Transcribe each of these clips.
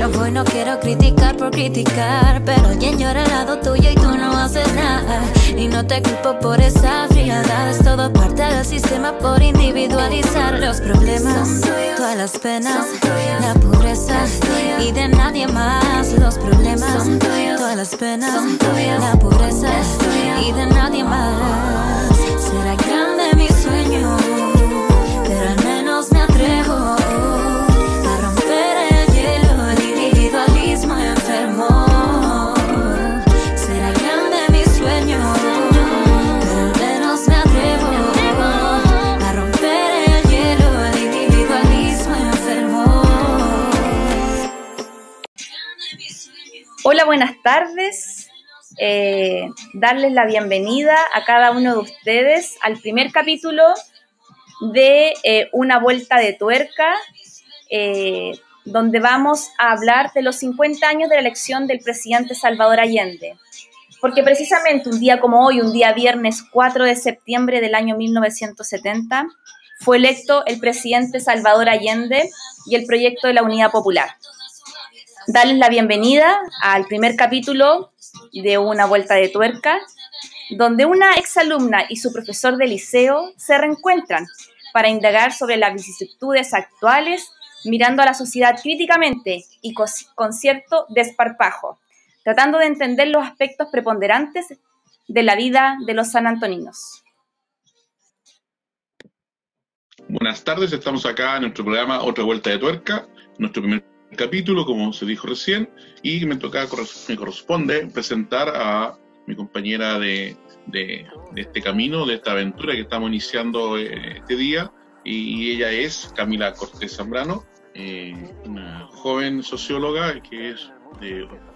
No voy, no quiero criticar por criticar, pero alguien llora al lado tuyo y tú no haces nada. Y no te culpo por esa frialdad, es todo parte del sistema por individualizar los problemas, todas las penas, la pobreza y de nadie más los problemas, todas las penas, la pobreza y de nadie más. Hola, buenas tardes. Eh, darles la bienvenida a cada uno de ustedes al primer capítulo de eh, Una Vuelta de Tuerca, eh, donde vamos a hablar de los 50 años de la elección del presidente Salvador Allende. Porque precisamente un día como hoy, un día viernes 4 de septiembre del año 1970, fue electo el presidente Salvador Allende y el proyecto de la Unidad Popular darles la bienvenida al primer capítulo de Una Vuelta de Tuerca, donde una exalumna y su profesor de liceo se reencuentran para indagar sobre las vicisitudes actuales, mirando a la sociedad críticamente y con cierto desparpajo, tratando de entender los aspectos preponderantes de la vida de los sanantoninos. Buenas tardes, estamos acá en nuestro programa Otra Vuelta de Tuerca, nuestro primer capítulo, como se dijo recién, y me toca, me corresponde presentar a mi compañera de, de, este camino, de esta aventura que estamos iniciando eh, este día, y ella es Camila Cortés Zambrano, eh, una joven socióloga que es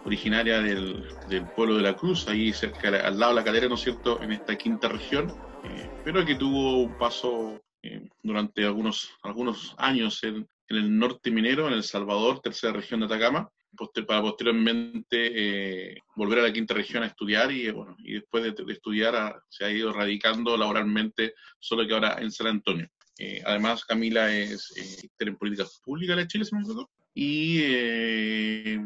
originaria del, del, pueblo de la Cruz, ahí cerca, al lado de la calera, ¿no es cierto?, en esta quinta región, eh, pero que tuvo un paso durante algunos, algunos años en, en el norte minero, en El Salvador, tercera región de Atacama, para posteriormente eh, volver a la quinta región a estudiar y, bueno, y después de, estudiar se ha ido radicando laboralmente, solo que ahora en San Antonio. Eh, además, Camila es eh, en políticas públicas de Chile, se me acuerdo, y eh,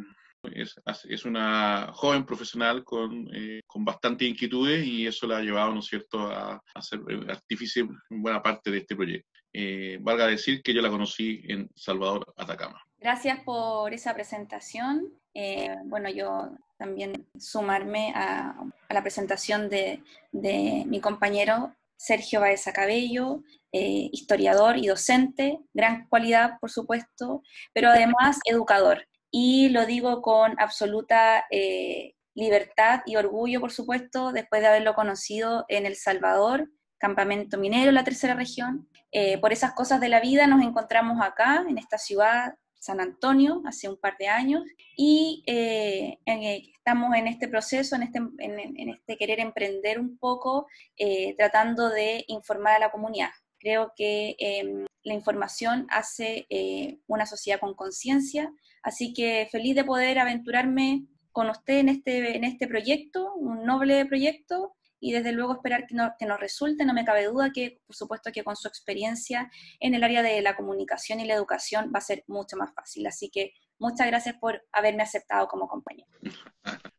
es, es, una joven profesional con, con bastante inquietudes y eso la ha llevado, ¿no cierto?, a, a artífice en buena parte de este proyecto eh, valga decir que yo la conocí en Salvador, Atacama. Gracias por esa presentación. Eh, bueno, yo también sumarme a, la presentación de, mi compañero Sergio Baeza Cabello, eh, historiador y docente, gran cualidad, por supuesto, pero además educador. Y lo digo con absoluta libertad y orgullo, por supuesto, después de haberlo conocido en El Salvador, campamento minero, la tercera región, eh, por esas cosas de la vida nos encontramos acá, en esta ciudad, San Antonio, hace un par de años, y eh, eh, estamos en este proceso, en este, en, este querer emprender un poco, tratando de informar a la comunidad. Creo que em, la información hace una sociedad con conciencia, así que feliz de poder aventurarme con usted en este, en este proyecto, un noble proyecto, y desde luego esperar que, que, nos resulte, no me cabe duda que por supuesto que con su experiencia en el área de la comunicación y la educación va a ser mucho más fácil. Así que muchas gracias por haberme aceptado como compañero.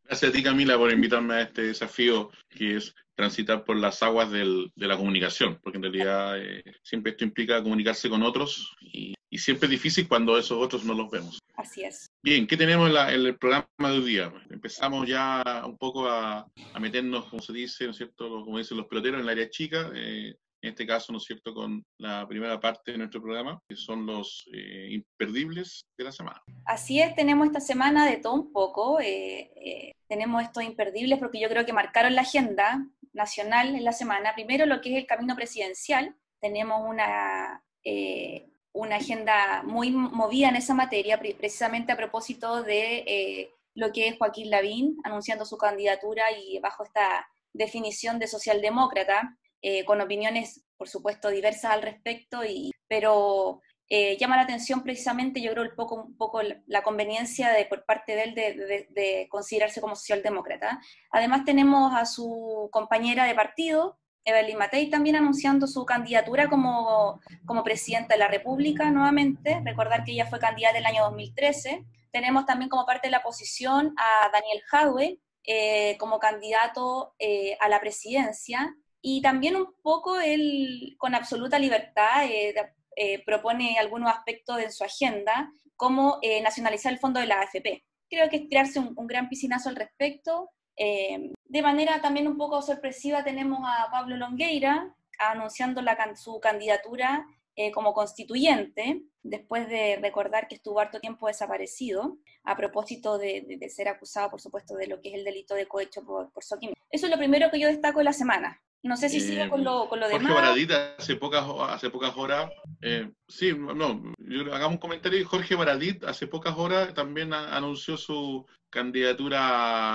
Gracias a ti Camila por invitarme a este desafío que es transitar por las aguas del, de la comunicación, porque en realidad eh, siempre esto implica comunicarse con otros y, y, siempre es difícil cuando esos otros no los vemos. Así es. Bien, ¿qué tenemos en, el programa de hoy día? Empezamos ya un poco a, a, meternos, como se dice, ¿no es cierto?, como dicen los peloteros, en el área chica. Eh, en este caso, ¿no es cierto?, con la primera parte de nuestro programa, que son los eh, imperdibles de la semana. Así es, tenemos esta semana de todo un poco. Eh, tenemos estos imperdibles porque yo creo que marcaron la agenda nacional en la semana. Primero, lo que es el camino presidencial. Tenemos una, eh, una agenda muy movida en esa materia, precisamente a propósito de eh, lo que es Joaquín Lavín anunciando su candidatura y bajo esta definición de socialdemócrata, eh, con opiniones, por supuesto, diversas al respecto, y, pero eh, llama la atención precisamente, yo creo, un poco, un poco la conveniencia de, por parte de él de, considerarse como socialdemócrata. Además tenemos a su compañera de partido, Evelyn Matei, también anunciando su candidatura como, como presidenta de la República nuevamente. Recordar que ella fue candidata el año 2013, tenemos también como parte de la oposición a Daniel Jadwe como candidato a la presidencia y también un poco él con absoluta libertad propone algunos aspectos en su agenda como nacionalizar el fondo de la AFP. Creo que es tirarse un, un gran piscinazo al respecto. De manera también un poco sorpresiva tenemos a Pablo Longueira, anunciando la, su candidatura eh, como constituyente, después de recordar que estuvo harto tiempo desaparecido, a propósito de, ser acusado, por supuesto, de lo que es el delito de cohecho por, por Eso es lo primero que yo destaco de la semana. No sé si eh, sigue con lo, con lo Jorge demás. Baradit hace pocas, hace pocas horas, eh, sí, no, hagamos un comentario. Jorge Baradit hace pocas horas también anunció su candidatura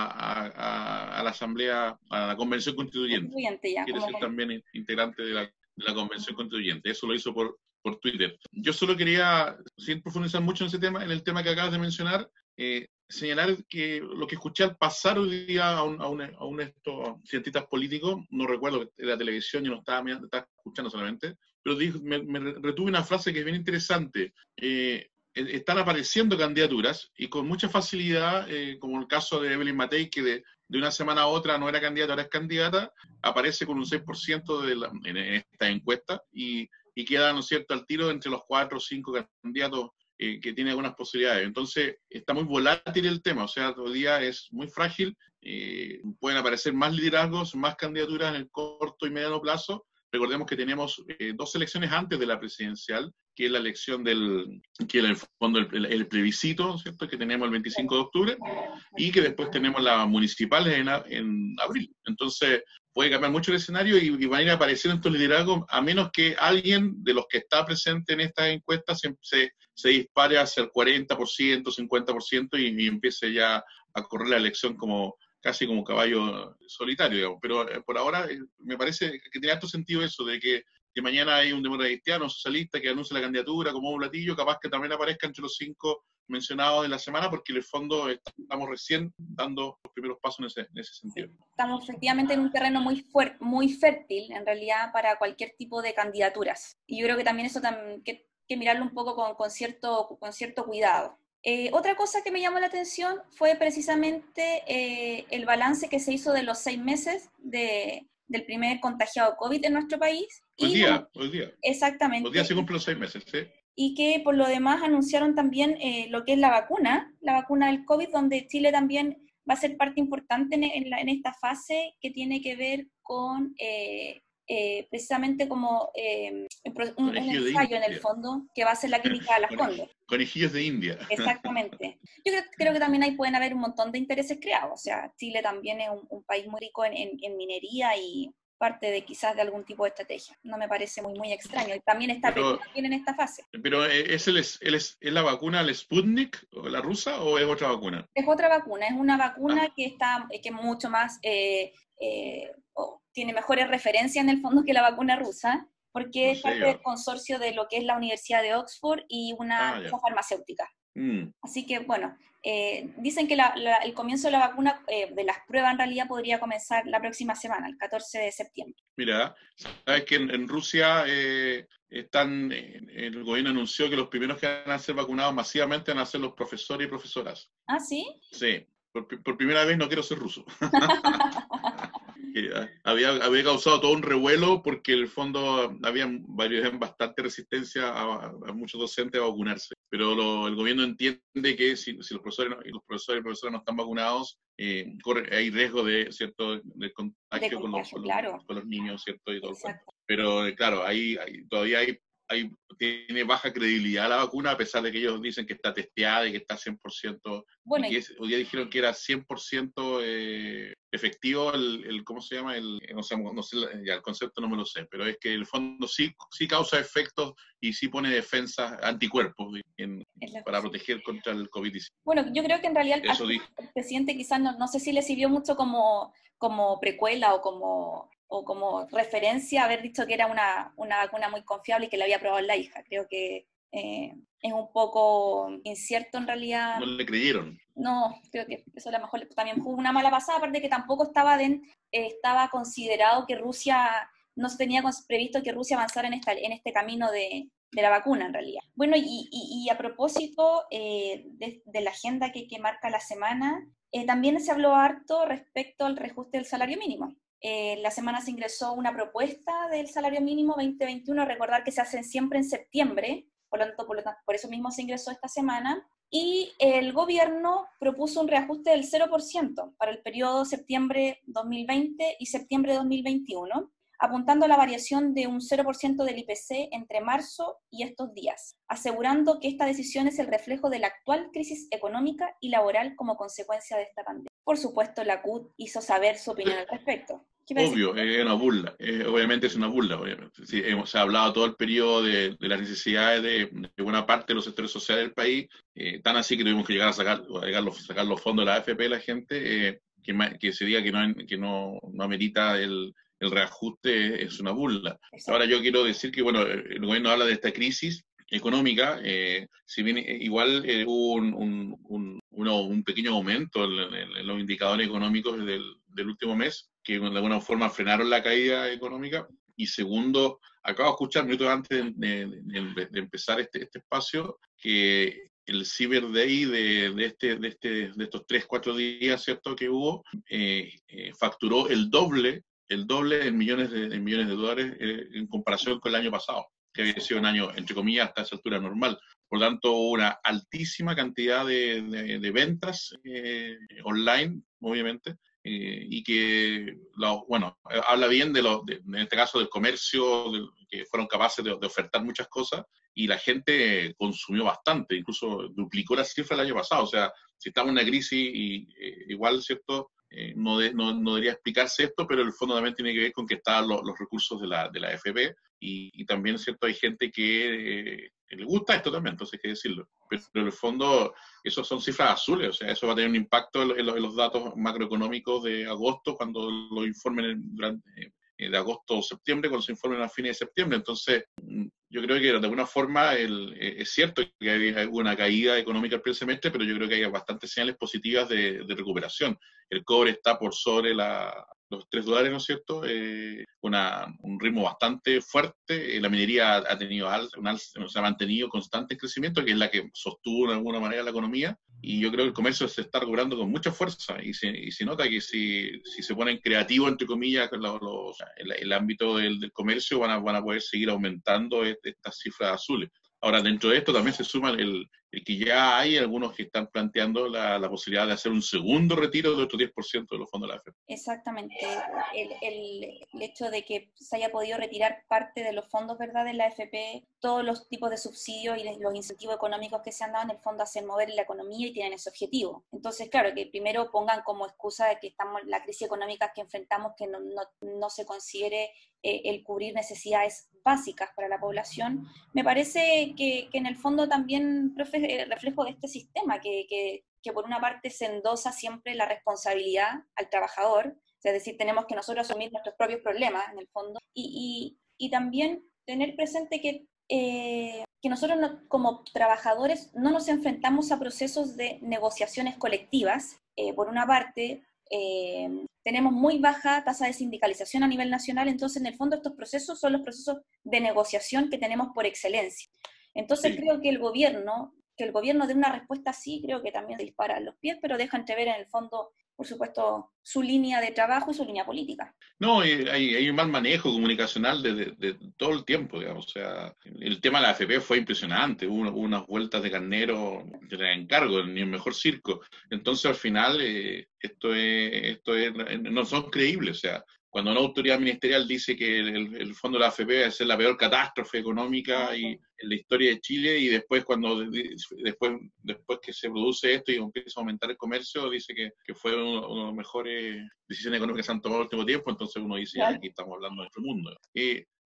a, la Asamblea, a la Convención Constituyente. Quiere ser también integrante de la, Convención Constituyente. Eso lo hizo por, por Twitter. Yo solo quería, sin profundizar mucho en ese tema, en el tema que acabas de mencionar, eh, señalar que lo que escuché al pasar hoy día a un, a un, estos cientistas políticos, no recuerdo que la televisión, yo no estaba, estaba escuchando solamente, pero me, retuve una frase que es bien interesante. Eh, están apareciendo candidaturas y con mucha facilidad, eh, como el caso de Evelyn Matei, que de, una semana a otra no era candidata, ahora es candidata, aparece con un 6% de en, esta encuesta y, queda, ¿no cierto?, al tiro entre los cuatro o cinco candidatos eh, que tiene algunas posibilidades. Entonces, está muy volátil el tema, o sea, todavía es muy frágil, eh, pueden aparecer más liderazgos, más candidaturas en el corto y mediano plazo. Recordemos que tenemos eh, dos elecciones antes de la presidencial, que es la elección del, que en el fondo el, plebiscito, ¿cierto? Que tenemos el 25 de octubre, y que después tenemos las municipales en, en abril. Entonces, puede cambiar mucho el escenario y, van a ir apareciendo estos liderazgos, a menos que alguien de los que está presente en estas encuestas se, se, dispare hacia el 40%, 50% y, y, empiece ya a correr la elección como casi como caballo solitario, Pero eh, por ahora eh, me parece que tiene alto sentido eso, de que, que mañana hay un demócrata cristiano, socialista, que anuncie la candidatura como un platillo, capaz que también aparezca entre los cinco mencionado en la semana, porque en el fondo estamos recién dando los primeros pasos en ese, en ese sentido. Estamos efectivamente en un terreno muy, muy fértil, en realidad, para cualquier tipo de candidaturas. Y yo creo que también eso hay que, que, mirarlo un poco con, con cierto, con cierto cuidado. Eh, otra cosa que me llamó la atención fue precisamente eh, el balance que se hizo de los seis meses de, del primer contagiado COVID en nuestro país. Hoy día, hoy día. Exactamente. Hoy día se cumplen los seis meses, ¿sí? y que por lo demás anunciaron también eh, lo que es la vacuna, la vacuna del COVID, donde Chile también va a ser parte importante en, esta fase que tiene que ver con eh, eh, precisamente como un, ensayo en el fondo que va a ser la clínica de las Condes. Conejillos de India. Exactamente. Yo creo, que también ahí pueden haber un montón de intereses creados. O sea, Chile también es un, país muy rico en minería y, parte de quizás de algún tipo de estrategia. No me parece muy, muy extraño. Y también está pero, en esta fase. Pero eh, ¿es, el, es, es, la vacuna, el Sputnik, o la rusa, o es otra vacuna? Es otra vacuna, es una vacuna ah. que está, que mucho más, eh, eh, tiene mejores referencias en el fondo que la vacuna rusa, porque es parte del consorcio de lo que es la Universidad de Oxford y una ah, farmacéutica. Mm. Así que, bueno, eh, dicen que el comienzo de la vacuna, eh, de las pruebas en realidad, podría comenzar la próxima semana, el 14 de septiembre. Mira, sabes que en, Rusia eh, están, el gobierno anunció que los primeros que van a ser vacunados masivamente van a ser los profesores y profesoras. ¿Ah, sí? Sí, por, por primera vez no quiero ser ruso. había, había causado todo un revuelo porque en el fondo había bastante resistencia a, muchos docentes a vacunarse. Pero el gobierno entiende que si, los profesores los profesores y profesoras no están vacunados, eh, hay riesgo de cierto de contagio, con, los, con, los, niños, ¿cierto? Y todo Pero eh, claro, ahí, todavía hay hay, tiene baja credibilidad la vacuna, a pesar de que ellos dicen que está testeada y que está 100%. Bueno, y hoy día dijeron que era 100% eh, efectivo el, el, ¿cómo se llama? El, no sé, no sé, ya el concepto no me lo sé, pero es que el fondo sí, sí causa efectos y sí pone defensas, anticuerpos para proteger contra el COVID-19. Bueno, yo creo que en realidad el, presidente quizás no, no sé si le sirvió mucho como, como precuela o como o como referencia haber dicho que era una, una, vacuna muy confiable y que la había probado la hija. Creo que eh, es un poco incierto en realidad. No le creyeron. No, creo que eso a lo mejor también fue una mala pasada, aparte que tampoco estaba, de, estaba considerado que Rusia, no se tenía previsto que Rusia avanzara en, esta, en este camino de, de la vacuna en realidad. Bueno, y, a propósito eh, de, la agenda que, marca la semana, eh, también se habló harto respecto al reajuste del salario mínimo. Eh, la semana se ingresó una propuesta del salario mínimo 2021, recordar que se hacen siempre en septiembre, por por, eso mismo se ingresó esta semana, y el gobierno propuso un reajuste del 0% para el periodo septiembre 2020 y septiembre 2021 apuntando a la variación de un 0% del IPC entre marzo y estos días, asegurando que esta decisión es el reflejo de la actual crisis económica y laboral como consecuencia de esta pandemia. Por supuesto, la CUT hizo saber su opinión al respecto. Obvio, es una burla, obviamente es una burla. Obviamente. Sí, hemos hablado todo el periodo de, las necesidades de, buena parte de los sectores sociales del país, eh, tan así que tuvimos que llegar a sacar, los, sacar los fondos de la AFP de la gente, eh, que, que, se diga que no, que no, no amerita el, el reajuste es una burla. Ahora yo quiero decir que, bueno, el gobierno habla de esta crisis económica, eh, si bien eh, igual eh, hubo un, pequeño aumento en, los indicadores económicos del, último mes, que de alguna forma frenaron la caída económica. Y segundo, acabo de escuchar minutos antes de, empezar este, este, espacio que el Cyber Day de, de, este, de, este, de estos tres, cuatro días, ¿cierto?, que hubo, facturó el doble el doble en millones de, millones de dólares eh, en comparación con el año pasado, que había sido un año, entre comillas, hasta esa altura normal. Por lo tanto, una altísima cantidad de, de, ventas eh, online, obviamente, eh, y que, bueno, habla bien de, lo, en este caso del comercio, que fueron capaces de, ofertar muchas cosas, y la gente consumió bastante, incluso duplicó la cifra del año pasado. O sea, si estamos en una crisis, y, igual, ¿cierto? Eh, no, no, debería explicarse esto, pero el fondo también tiene que ver con que están los, recursos de la, de la FP y, también, ¿cierto? Hay gente que, le gusta esto también, entonces hay que decirlo. Pero, en el fondo, esos son cifras azules, o sea, eso va a tener un impacto en, los datos macroeconómicos de agosto cuando lo informen durante, eh, de agosto o septiembre, cuando se informen a fines de septiembre. Entonces, yo creo que de alguna forma el, eh, es cierto que hay una caída económica el primer semestre, pero yo creo que hay bastantes señales positivas de, de recuperación. El cobre está por sobre la, los 3 dólares, ¿no es cierto? Eh, una, un ritmo bastante fuerte. Eh, la minería ha tenido un se ha mantenido constante crecimiento, que es la que sostuvo de alguna manera la economía. Y yo creo que el comercio se está recuperando con mucha fuerza y se, y se nota que si, si se ponen creativos, entre comillas, los, el, ámbito del, del, comercio, van a, van a poder seguir aumentando estas cifras azules. Ahora, dentro de esto también se suma el, que ya hay algunos que están planteando la, posibilidad de hacer un segundo retiro de otro 10% de los fondos de la AFP. Exactamente. El, el, hecho de que se haya podido retirar parte de los fondos ¿verdad? de la AFP, todos los tipos de subsidios y los incentivos económicos que se han dado en el fondo hacen mover la economía y tienen ese objetivo. Entonces, claro, que primero pongan como excusa de que estamos la crisis económica que enfrentamos que no, no, no se considere eh, el cubrir necesidades básicas para la población, me parece que, que en el fondo también, profe, eh, reflejo de este sistema, que, que, que, por una parte se endosa siempre la responsabilidad al trabajador, es decir, tenemos que nosotros asumir nuestros propios problemas en el fondo, y, y, y también tener presente que, eh, que nosotros como trabajadores no nos enfrentamos a procesos de negociaciones colectivas, eh, por una parte, tenemos muy baja tasa de sindicalización a nivel nacional, entonces en el fondo estos procesos son los procesos de negociación que tenemos por excelencia. Entonces creo que el gobierno que el gobierno dé una respuesta así, creo que también se dispara los pies, pero deja entrever en el fondo, por supuesto, su línea de trabajo y su línea política. No, hay, hay un mal manejo comunicacional de, todo el tiempo, digamos. O sea, el tema de la AFP fue impresionante, hubo, unas vueltas de carnero de encargo, ni el mejor circo. Entonces, al final, eh, esto, es, esto es, no son creíbles. O sea, cuando una autoridad ministerial dice que el, fondo de la AFP va a ser la peor catástrofe económica y, en la historia de Chile y después cuando después después que se produce esto y empieza a aumentar el comercio dice que, que fue una de las mejores decisiones económicas que se han tomado en el último tiempo, entonces uno dice, aquí estamos hablando de nuestro mundo.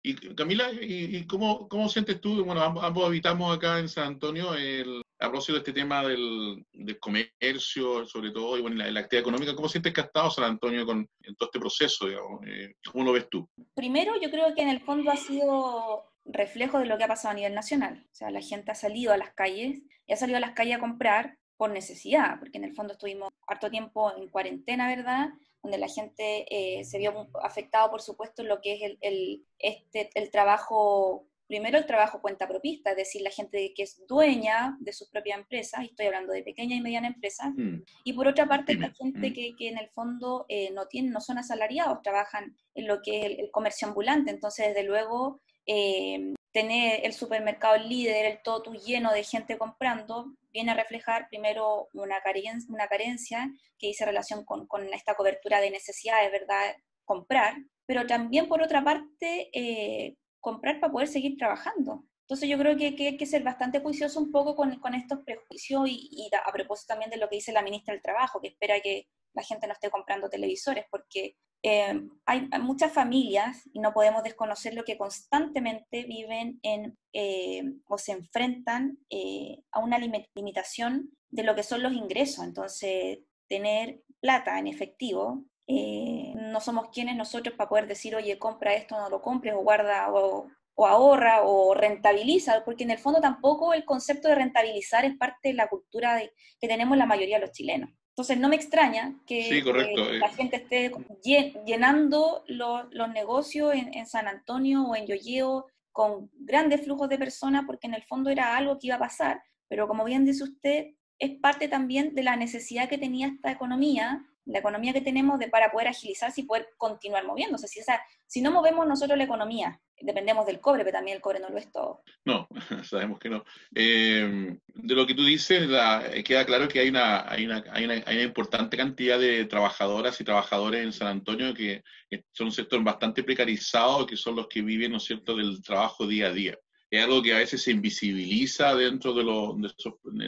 Y Camila, ¿y, cómo, cómo, sientes tú? Bueno, ambos, habitamos acá en San Antonio, el, a propósito de este tema del, comercio, sobre todo, y bueno, la, la, actividad económica, ¿cómo sientes que ha estado San Antonio con, todo este proceso? Digamos? Eh, ¿Cómo lo ves tú? Primero, yo creo que en el fondo ha sido reflejo de lo que ha pasado a nivel nacional. O sea, la gente ha salido a las calles y ha salido a las calles a comprar por necesidad, porque en el fondo estuvimos harto tiempo en cuarentena, ¿verdad? Donde la gente eh, se vio afectado, por supuesto, en lo que es el, el, este, el trabajo primero el trabajo cuenta propista, es decir, la gente que es dueña de su propia empresa, y estoy hablando de pequeña y mediana empresa, mm. y por otra parte la gente mm. que, que, en el fondo eh, no, tienen, no son asalariados, trabajan en lo que es el, comercio ambulante, entonces desde luego eh, tener el supermercado líder, el todo lleno de gente comprando, viene a reflejar primero una carencia, una carencia que dice relación con, con esta cobertura de necesidades, ¿verdad? Comprar, pero también por otra parte eh, comprar para poder seguir trabajando. Entonces yo creo que, hay que ser bastante juicioso un poco con, con estos prejuicios y, a propósito también de lo que dice la ministra del Trabajo, que espera que la gente no esté comprando televisores, porque eh, hay, muchas familias, y no podemos desconocer lo que constantemente viven en, eh, o se enfrentan a una limitación de lo que son los ingresos. Entonces, tener plata en efectivo eh, no somos quienes nosotros para poder decir, oye, compra esto, no lo compres, o guarda, o, ahorra, o rentabiliza, porque en el fondo tampoco el concepto de rentabilizar es parte de la cultura que tenemos la mayoría de los chilenos. Entonces no me extraña que, la eh. gente esté llenando los negocios en, San Antonio o en Yoyeo con grandes flujos de personas, porque en el fondo era algo que iba a pasar, pero como bien dice usted, es parte también de la necesidad que tenía esta economía la economía que tenemos de, para poder agilizarse y poder continuar moviéndose. Si, si no movemos nosotros la economía, dependemos del cobre, pero también el cobre no lo es todo. No, sabemos que no. Eh, de lo que tú dices, queda claro que hay una, hay, una, hay, una, hay una importante cantidad de trabajadoras y trabajadores en San Antonio que son un sector bastante precarizado, que son los que viven, ¿no es cierto?, del trabajo día a día es algo que a veces se invisibiliza dentro de lo,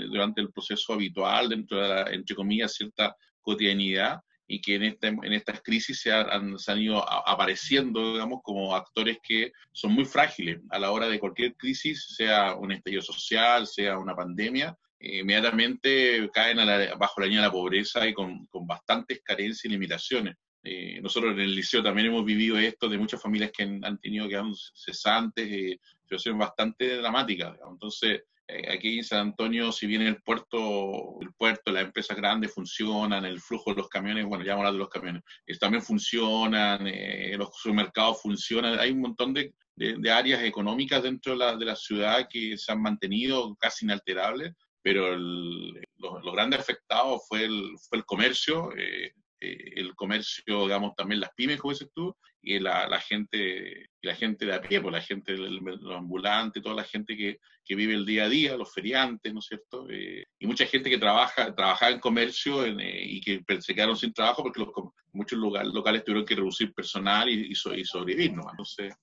durante el proceso habitual, dentro de la, entre comillas, cierta cotidianidad y que en, este, en estas crisis se han, se han, ido apareciendo, digamos, como actores que son muy frágiles a la hora de cualquier crisis, sea un estallido social, sea una pandemia, eh, inmediatamente caen bajo la línea de la pobreza y con, con bastantes carencias y limitaciones. Eh, nosotros en el liceo también hemos vivido esto de muchas familias que han, tenido que cesantes, eh, situaciones bastante dramáticas. Entonces, eh, aquí en San Antonio, si bien el puerto, el puerto, las empresas grandes funcionan, el flujo de los camiones, bueno, ya hablar de los camiones, también funcionan, eh, los supermercados funcionan, hay un montón de, de, áreas económicas dentro de la, de la, ciudad que se han mantenido casi inalterables, pero los, los, grandes afectados fue el, fue el comercio, eh, eh, el comercio, digamos, también las pymes, como dices tú, y la, gente la gente de a pie, pues la gente, los ambulantes, toda la gente que, que, vive el día a día, los feriantes, ¿no es cierto? Eh, y mucha gente que trabaja, trabajaba en comercio eh, y que se quedaron sin trabajo porque los, muchos locales tuvieron que reducir personal y, y, sobrevivir, ¿no? Entonces,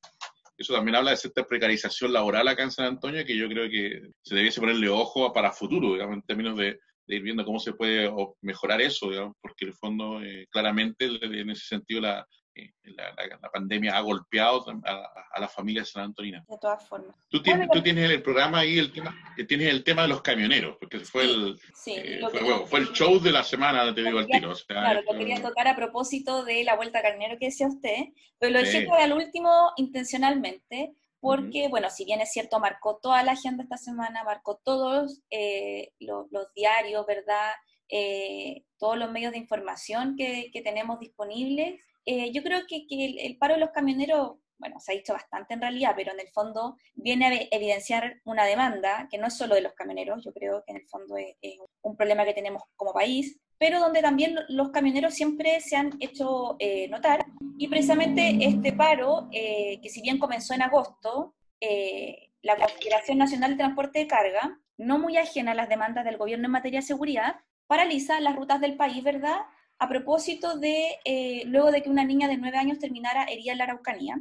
eso también habla de cierta precarización laboral acá en San Antonio que yo creo que se debiese ponerle ojo para futuro, digamos, en términos de, de ir viendo cómo se puede mejorar eso, digamos, porque en el fondo, eh, claramente, en ese sentido, la, eh, la, la, pandemia ha golpeado a, a, la familia san Antonina. De todas formas. Tú tienes, tú tienes el programa ahí, el tema, eh, tienes el tema de los camioneros, porque fue, el, fue, fue, el show de la semana, te digo al tiro. claro, lo quería tocar a propósito de la vuelta camionero que decía usted, pero lo dije al último intencionalmente, porque, bueno, si bien es cierto, marcó toda la agenda esta semana, marcó todos eh, los, diarios, ¿verdad? Eh, todos los medios de información que, tenemos disponibles. Eh, yo creo que, el, paro de los camioneros, bueno, se ha dicho bastante en realidad, pero en el fondo viene a evidenciar una demanda que no es solo de los camioneros, yo creo que en el fondo es un problema que tenemos como país, pero donde también los camioneros siempre se han hecho eh, notar. Y precisamente este paro, eh, que si bien comenzó en agosto, eh, la Confederación Nacional de Transporte de Carga, no muy ajena a las demandas del gobierno en materia de seguridad, paraliza las rutas del país, ¿verdad? A propósito de, luego de que una niña de nueve años terminara herida en la Araucanía.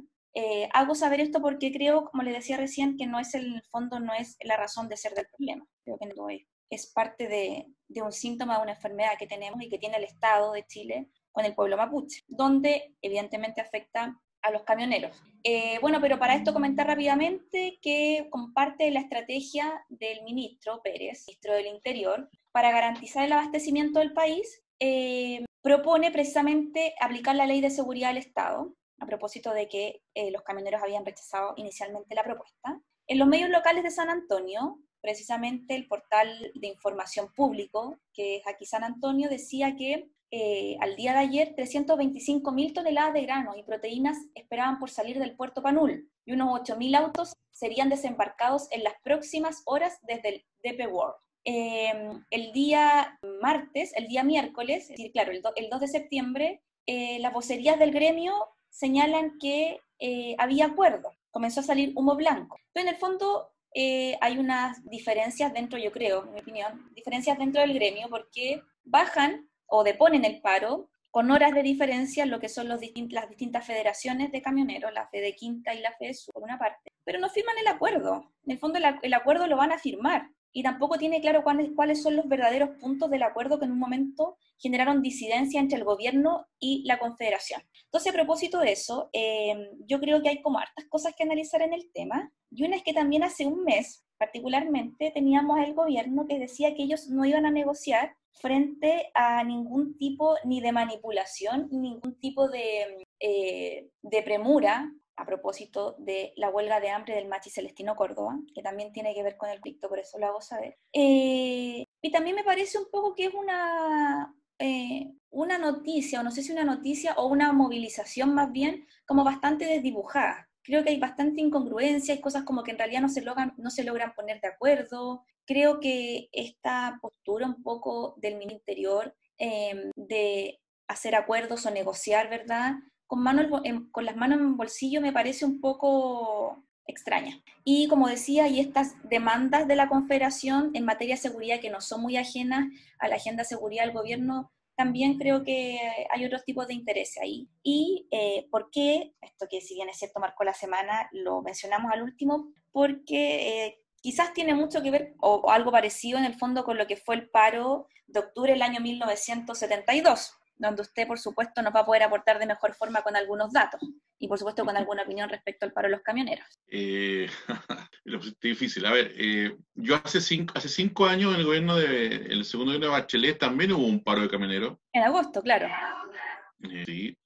Hago saber esto porque creo, como le decía recién, que no es el fondo, no es la razón de ser del problema. Creo que no es es parte de, un síntoma de una enfermedad que tenemos y que tiene el Estado de Chile con el pueblo mapuche, donde evidentemente afecta a los camioneros. Eh, bueno, pero para esto comentar rápidamente que comparte la estrategia del ministro Pérez, ministro del Interior, para garantizar el abastecimiento del país, eh, propone precisamente aplicar la ley de seguridad del Estado, a propósito de que eh, los camioneros habían rechazado inicialmente la propuesta. En los medios locales de San Antonio, precisamente el portal de información público, que es aquí San Antonio, decía que eh, al día de ayer 325 mil toneladas de granos y proteínas esperaban por salir del puerto Panul y unos 8 mil autos serían desembarcados en las próximas horas desde el DP World. Em, el día martes, el día miércoles, es decir, claro, el, 2 de septiembre, eh, las vocerías del gremio señalan que eh, había acuerdo, comenzó a salir humo blanco. Pero en el fondo eh, hay unas diferencias dentro, yo creo, en mi opinión, diferencias dentro del gremio porque bajan o deponen el paro con horas de diferencia en lo que son las distintas federaciones de camioneros, la Fede Quinta y la Fede Sur, por una parte, pero no firman el acuerdo. En el fondo el, acuerdo lo van a firmar y tampoco tiene claro cuáles, cuáles son los verdaderos puntos del acuerdo que en un momento generaron disidencia entre el gobierno y la confederación. Entonces, a propósito de eso, eh, yo creo que hay como hartas cosas que analizar en el tema, y una es que también hace un mes, particularmente, teníamos el gobierno que decía que ellos no iban a negociar frente a ningún tipo ni de manipulación, ningún tipo de, eh, de premura a propósito de la huelga de hambre del Machi Celestino Córdoba, que también tiene que ver con el picto, por eso lo hago saber. Eh, y también me parece un poco que es una, eh, una noticia, o no sé si una noticia o una movilización más bien, como bastante desdibujada. Creo que hay bastante incongruencia, hay cosas como que en realidad no se logran, no se logran poner de acuerdo. Creo que esta postura un poco del Ministerio eh, de hacer acuerdos o negociar, ¿verdad? Con, con las manos en bolsillo me parece un poco extraña. Y como decía, hay estas demandas de la Confederación en materia de seguridad que no son muy ajenas a la agenda de seguridad del gobierno, también creo que hay otros tipos de intereses ahí. ¿Y eh, por qué? Esto que si bien es cierto marcó la semana, lo mencionamos al último, porque eh, quizás tiene mucho que ver o, algo parecido en el fondo con lo que fue el paro de octubre del año 1972 donde usted, por supuesto, nos va a poder aportar de mejor forma con algunos datos y, por supuesto, con alguna opinión respecto al paro de los camioneros. Eh, es difícil. A ver, eh, yo hace cinco, hace cinco años en el gobierno de, el segundo gobierno de Bachelet también hubo un paro de camioneros. En agosto, claro. Eh, sí.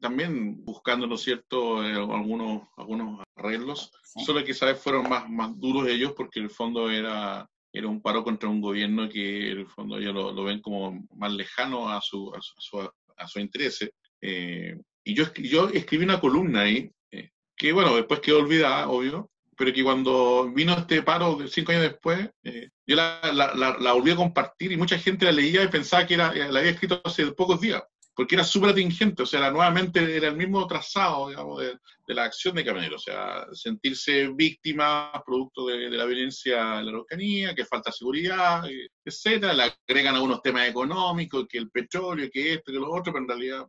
también buscando, ¿no es cierto?, algunos, algunos arreglos, solo que quizás fueron más, más duros ellos porque en el fondo era era un paro contra un gobierno que en el fondo ellos lo, ven como más lejano a su, a su, a su, interés. Eh, y yo, yo escribí una columna ahí, eh, que bueno, después quedó olvidada, obvio, pero que cuando vino este paro cinco años después, eh, yo la, la, la, volví a compartir y mucha gente la leía y pensaba que era, la había escrito hace pocos días porque era súper atingente, o sea, nuevamente era el mismo trazado, digamos, de, la acción de Camionero, o sea, sentirse víctima producto de, la violencia de la Araucanía, que falta seguridad, etcétera, le agregan algunos temas económicos, que el petróleo, que esto, que lo otro, pero en realidad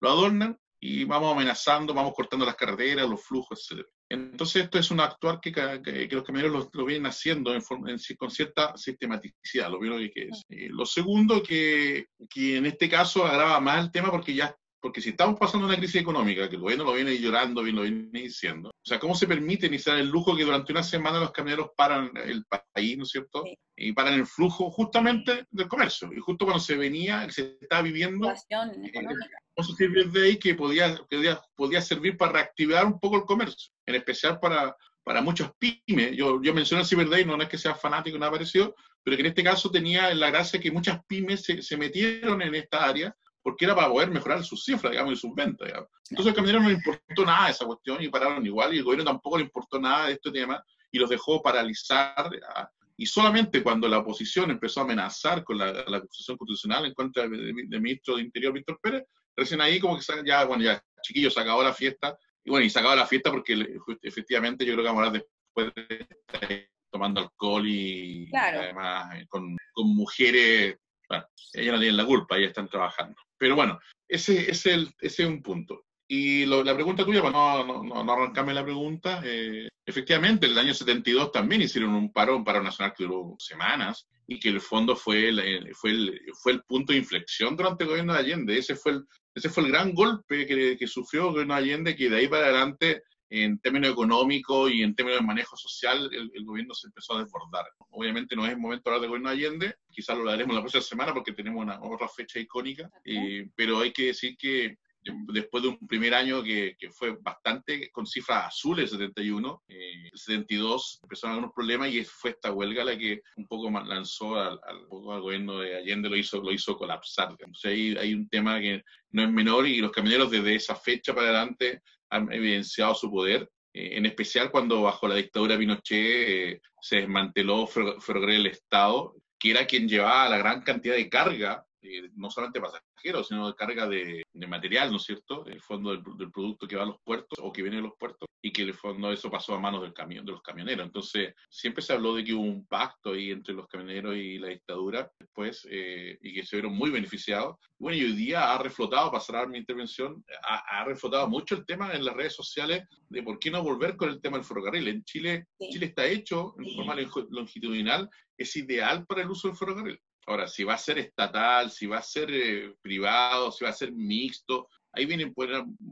lo adornan y vamos amenazando, vamos cortando las carreteras, los flujos, etc. Entonces esto es un actuar que, que, los camioneros lo, vienen haciendo en, con cierta sistematicidad, lo primero que es. Eh, lo segundo, que, que en este caso agrava más el tema porque ya porque si estamos pasando una crisis económica, que el gobierno lo viene llorando, lo viene diciendo, o sea, ¿cómo se permite iniciar el lujo que durante una semana los camioneros paran el país, ¿no es cierto? Y paran el flujo justamente del comercio. Y justo cuando se venía, se estaba viviendo... Vamos a decir de ahí que podía, podía, podía servir para reactivar un poco el comercio, en especial para, para muchos pymes. Yo, yo mencioné el Cyber Day, no es que sea fanático, nada parecido, pero que en este caso tenía la gracia que muchas pymes se, se metieron en esta área porque era para poder mejorar sus cifras, digamos, y sus ventas. Entonces al camionero no le importó nada esa cuestión y pararon igual, y el gobierno tampoco le importó nada de este tema y los dejó paralizar. Y solamente cuando la oposición empezó a amenazar con la, la acusación constitucional en contra del, ministro de Interior, Víctor Pérez, recién ahí como que ya, bueno, ya, chiquillos, se acabó la fiesta. Y bueno, y se acabó la fiesta porque efectivamente yo creo que vamos a hablar después de estar tomando alcohol y además eh, con, con mujeres bueno, ellos no tienen la culpa, ellos están trabajando. Pero bueno, ese, es el, ese es un punto. Y la pregunta tuya, para no, no, no arrancarme la pregunta, eh, efectivamente, en el año 72 también hicieron un paro, un paro nacional que duró semanas y que el fondo fue el, fue el, fue el punto de inflexión durante el gobierno de Allende. Ese fue el, ese fue el gran golpe que, que sufrió el gobierno de Allende, que de ahí para adelante en términos económicos y en términos de manejo social, el, gobierno se empezó a desbordar. Obviamente no es el momento de hablar del gobierno de Allende, quizás lo haremos la próxima semana porque tenemos una otra fecha icónica, eh, pero hay que decir que después de un primer año que, que fue bastante con cifras azules, 71, eh, el 72 empezaron algunos problemas y fue esta huelga la que un poco lanzó al, al, gobierno de Allende, lo hizo, lo hizo colapsar. Entonces ahí hay un tema que no es menor y los camioneros desde esa fecha para adelante han evidenciado su poder eh, en especial cuando bajo la dictadura Pinochet eh, se desmanteló Ferrocarril del Estado, que era quien llevaba la gran cantidad de carga eh, no solamente pasajeros, sino de carga de, material, ¿no es cierto? El fondo del, producto que va a los puertos o que viene de los puertos y que el fondo eso pasó a manos del camión, de los camioneros. Entonces, siempre se habló de que hubo un pacto ahí entre los camioneros y la dictadura después eh, y que se vieron muy beneficiados. Bueno, y hoy día ha reflotado, para cerrar mi intervención, ha, reflotado mucho el tema en las redes sociales de por qué no volver con el tema del ferrocarril. En Chile, Chile está hecho en forma longitudinal, es ideal para el uso del ferrocarril. Ahora, si va a ser estatal, si va a ser eh, privado, si va a ser mixto, ahí vienen,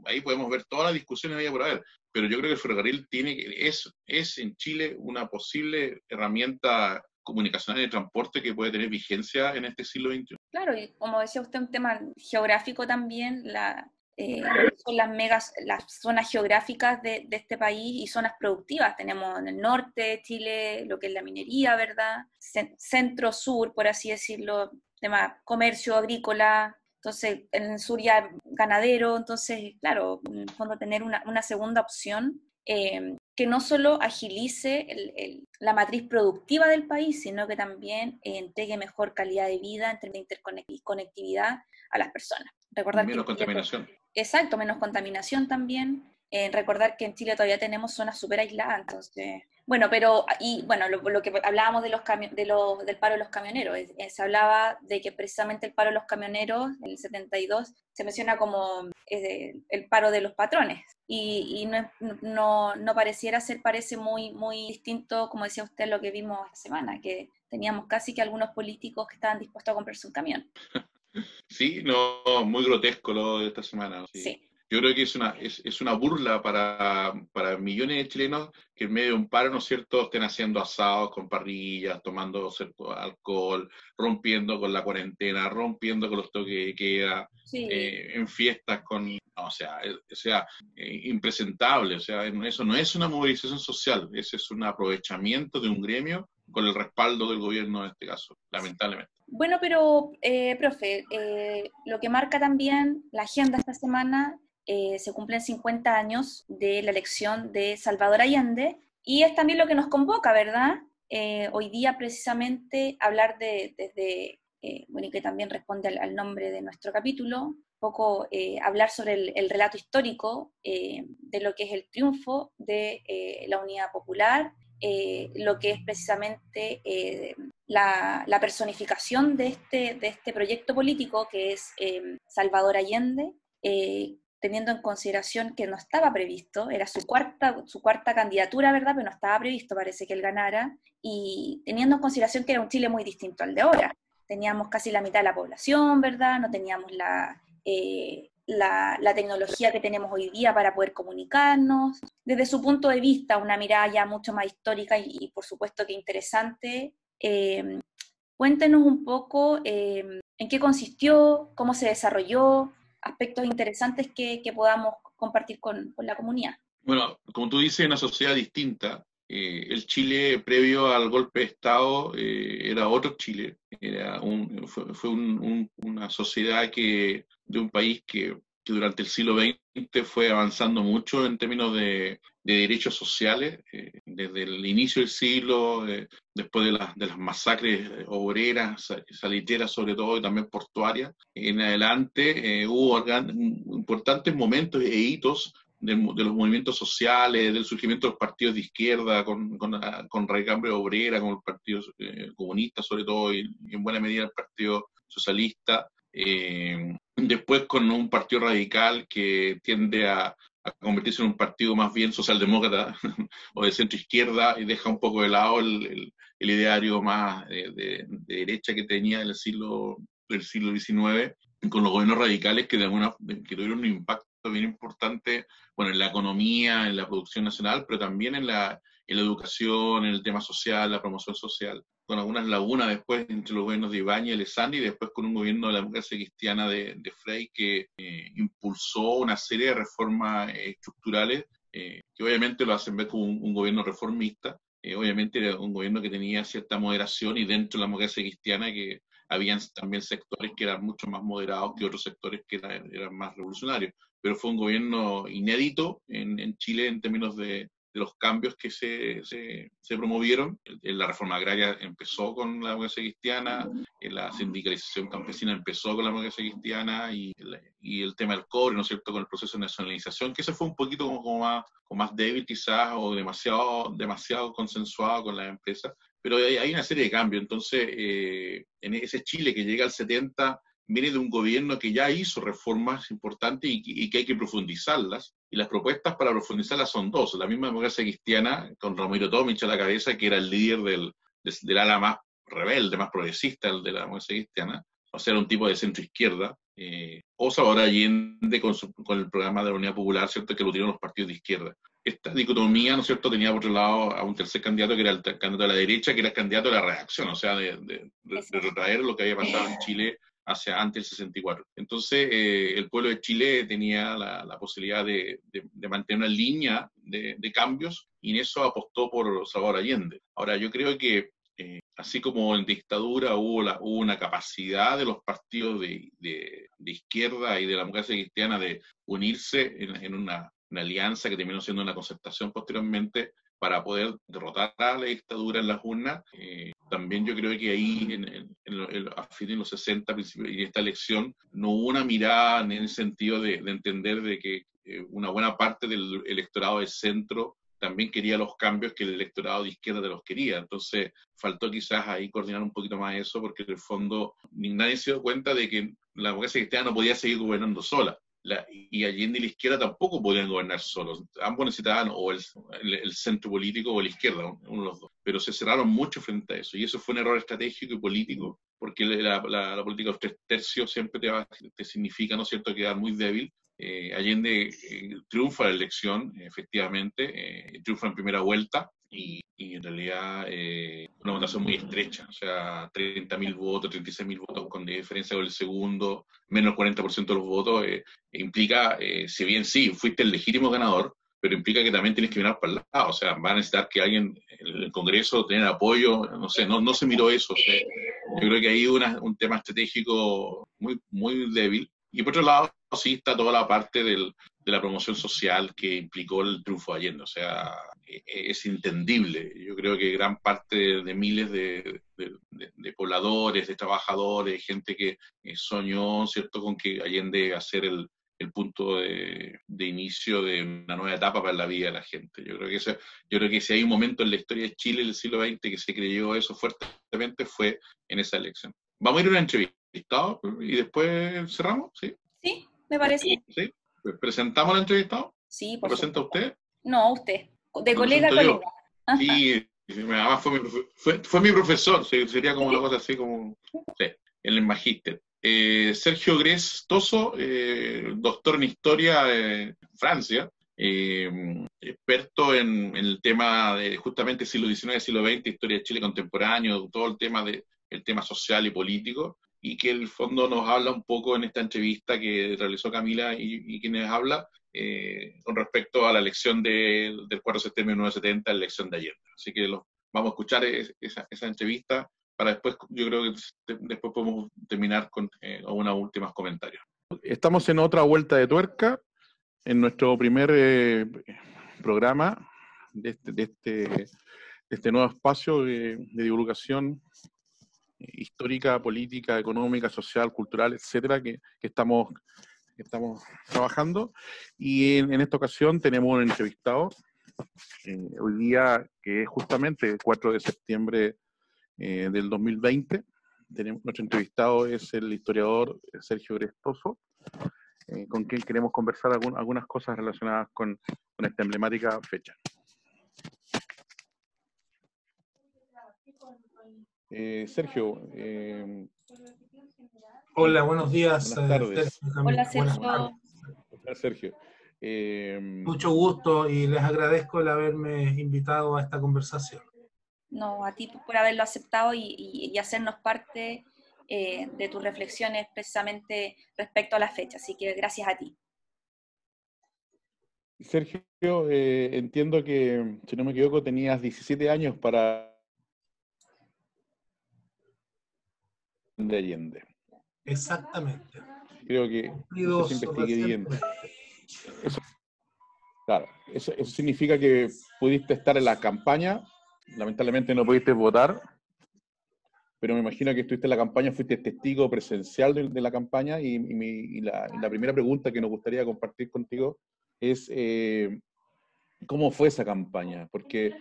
ahí podemos ver todas las discusiones que hay por haber. Pero yo creo que el ferrocarril tiene es, es en Chile una posible herramienta comunicacional de transporte que puede tener vigencia en este siglo XXI. Claro, y como decía usted, un tema geográfico también, la, eh, son las megas, las zonas geográficas de, este país y zonas productivas. Tenemos en el norte de Chile lo que es la minería, ¿verdad? Centro-sur, por así decirlo, tema comercio agrícola, entonces en el sur ya ganadero, entonces, claro, en el fondo tener una, una segunda opción eh, que no solo agilice la matriz productiva del país, sino que también entregue mejor calidad de vida en términos de interconectividad a las personas. Recordar menos contaminación. Exacto, menos contaminación también. Eh, recordar que en Chile todavía tenemos zonas súper aisladas, entonces, bueno, pero, y bueno, lo, que hablábamos de los de del paro de los camioneros, se hablaba de que precisamente el paro de los camioneros, en el 72, se menciona como eh, el paro de los patrones, y, no, no, pareciera ser, parece muy, muy distinto, como decía usted, lo que vimos esta semana, que teníamos casi que algunos políticos que estaban dispuestos a comprarse un camión. Sí, no, muy grotesco lo de esta semana. Sí. Yo creo que es una, es, es una burla para, para, millones de chilenos que en medio de un paro, ¿no es cierto?, estén haciendo asados con parrillas, tomando alcohol, rompiendo con la cuarentena, rompiendo con los toques de queda, eh, en fiestas con... o sea, eh, o sea eh, impresentable. O sea, eso no es una movilización social, ese es un aprovechamiento de un gremio con el respaldo del gobierno en este caso, lamentablemente. Bueno, pero, profe, lo que marca también la agenda esta semana eh, se cumplen 50 años de la elección de Salvador Allende y es también lo que nos convoca, ¿verdad? Eh, hoy día precisamente hablar de, desde, eh, bueno, y que también responde al, nombre de nuestro capítulo, poco hablar sobre el, relato histórico de lo que es el triunfo de la unidad popular, lo que es precisamente la, la, personificación de este, de este proyecto político que es Salvador Allende, teniendo en consideración que no estaba previsto, era su cuarta, su cuarta candidatura, ¿verdad? Pero no estaba previsto, parece que él ganara, y teniendo en consideración que era un Chile muy distinto al de ahora. Teníamos casi la mitad de la población, ¿verdad? No teníamos la, eh, la, tecnología que tenemos hoy día para poder comunicarnos. Desde su punto de vista, una mirada ya mucho más histórica y, por supuesto que interesante. Eh, cuéntenos un poco eh, en qué consistió, cómo se desarrolló, aspectos interesantes que, podamos compartir con, la comunidad. Bueno, como tú dices, una sociedad distinta. Eh, el Chile previo al golpe de Estado eh, era otro Chile, era un, fue, una sociedad que, de un país que que durante el siglo XX fue avanzando mucho en términos de, derechos sociales, eh, desde el inicio del siglo, eh, después de, de, las masacres obreras, saliteras sobre todo, y también portuarias, en adelante eh, hubo importantes momentos e hitos de, los movimientos sociales, del surgimiento de los partidos de izquierda, con, con, con obrera, con el Partido Comunista sobre todo, y, y en buena medida el Partido Socialista, eh, después con un partido radical que tiende a, convertirse en un partido más bien socialdemócrata o de centro izquierda y deja un poco de lado el, ideario más de, derecha que tenía en el siglo, del siglo XIX, con los gobiernos radicales que, de alguna, que tuvieron un impacto bien importante bueno, en la economía, en la producción nacional, pero también en la, en la educación, en el tema social, la promoción social, con algunas lagunas después entre los gobiernos de Ibañez y Alessandri, y después con un gobierno de la democracia cristiana de, de Frey que eh, impulsó una serie de reformas eh, estructurales eh, que obviamente lo hacen ver como un, gobierno reformista, obviamente era un gobierno que tenía cierta moderación y dentro de la democracia cristiana que habían también sectores que eran mucho más moderados que otros sectores que eran, eran más revolucionarios. Pero fue un gobierno inédito en, en Chile en términos de, de los cambios que se, se, se, promovieron. La reforma agraria empezó con la democracia cristiana, la sindicalización campesina empezó con la democracia cristiana y, y, el tema del cobre, ¿no es cierto?, con el proceso de nacionalización, que ese fue un poquito como, más, como más débil quizás o demasiado, demasiado consensuado con las empresas. Pero hay, hay una serie de cambios. Entonces, eh, en ese Chile que llega al 70 viene de un gobierno que ya hizo reformas importantes y, que hay que profundizarlas. Y las propuestas para profundizarlas son dos. La misma democracia cristiana, con Ramiro Tomich a la cabeza, que era el líder del, del ala más rebelde, más progresista de la democracia cristiana, o sea, era un tipo de centro izquierda. Eh, o Salvador Allende con, con, el programa de la Unidad Popular, ¿cierto?, que lo tiraron los partidos de izquierda. Esta dicotomía, ¿no es cierto?, tenía por otro lado a un tercer candidato que era el candidato de la derecha, que era el candidato de la reacción, o sea, de, de, de retraer lo que había pasado en Chile hacia antes del 64. Entonces, eh, el pueblo de Chile tenía la, posibilidad de, mantener una línea de, cambios y en eso apostó por Salvador Allende. Ahora, yo creo que eh, así como en dictadura hubo, la, una capacidad de los partidos de, izquierda y de la democracia cristiana de unirse en, una, una alianza que terminó siendo una concertación posteriormente, para poder derrotar a la dictadura en las urnas. Eh, también yo creo que ahí, en, en, a fines de los 60, y esta elección, no hubo una mirada en el sentido de, entender de que eh, una buena parte del electorado del centro también quería los cambios que el electorado de izquierda de los quería. Entonces, faltó quizás ahí coordinar un poquito más eso, porque en el fondo nadie se dio cuenta de que la democracia cristiana no podía seguir gobernando sola y Allende y la izquierda tampoco podían gobernar solos. Ambos necesitaban o el, centro político o la izquierda, uno de los dos. Pero se cerraron mucho frente a eso. Y eso fue un error estratégico y político, porque la, política de los tres tercios siempre te, te significa, ¿no es cierto?, quedar muy débil. Eh, Allende eh, triunfa la elección, efectivamente, eh, triunfa en primera vuelta, y, en realidad eh, una votación muy estrecha, o sea, 30.000 votos, 36.000 votos con diferencia con el segundo, menos 40% de los votos, eh, implica, eh, si bien sí, fuiste el legítimo ganador, pero implica que también tienes que mirar para el lado, o sea, va a necesitar que alguien, el Congreso, tener apoyo, no sé, no, no se miró eso, yo creo que hay una, un tema estratégico muy, muy débil, y por otro lado, sí está toda la parte del, de la promoción social que implicó el triunfo de Allende. O sea, e, e, es entendible. Yo creo que gran parte de, miles de, pobladores, de trabajadores, gente que soñó, ¿cierto?, con que Allende a ser el, punto de, inicio de una nueva etapa para la vida de la gente. Yo creo que yo creo que si hay un momento en la historia de Chile del siglo XX que se creyó eso fuertemente fue en esa elección. Vamos a ir a una entrevista y después cerramos, ¿sí? Sí, me parece. ¿Sí? ¿Presentamos al entrevistado? Sí, por ¿Presenta usted? No, usted. De colega a colega. Sí, además fue mi, fue, mi profesor, sería como una cosa así como, sí, en el magíster. Eh, Sergio Gres Toso, eh, doctor en historia de Francia, eh, experto en, el tema de justamente siglo XIX, siglo XX, historia de Chile contemporáneo, todo el tema de el tema social y político y que el fondo nos habla un poco en esta entrevista que realizó Camila y, quienes habla eh, con respecto a la elección del 4 de septiembre de 1970, la elección de ayer. Así que vamos a escuchar esa, entrevista para después, yo creo que después podemos terminar con eh, unos últimos comentarios. Estamos en otra vuelta de tuerca, en nuestro primer eh, programa de este, de este, este, nuevo espacio de divulgación histórica, política, económica, social, cultural, etcétera, que, estamos, estamos trabajando. Y en, esta ocasión tenemos un entrevistado eh, hoy día, que es justamente el 4 de septiembre eh, del 2020. Tenemos, nuestro entrevistado es el historiador Sergio Grestoso, eh, con quien queremos conversar algunas cosas relacionadas con, con esta emblemática fecha. Eh, Sergio. Eh, Hola, buenos días. Buenas tardes. Hola, Sergio. Hola, Sergio. Mucho gusto y les agradezco el haberme invitado a esta conversación. No, a ti por haberlo aceptado y, hacernos parte eh, de tus reflexiones precisamente respecto a la fecha. Así que gracias a ti. Sergio, eh, entiendo que, si no me equivoco, tenías 17 años para de Allende. Exactamente. Creo que eso investigué bien. claro, eso, significa que pudiste estar en la campaña, lamentablemente no pudiste votar, pero me imagino que estuviste en la campaña, fuiste testigo presencial de, la campaña y, la, primera pregunta que nos gustaría compartir contigo es eh, cómo fue esa campaña, porque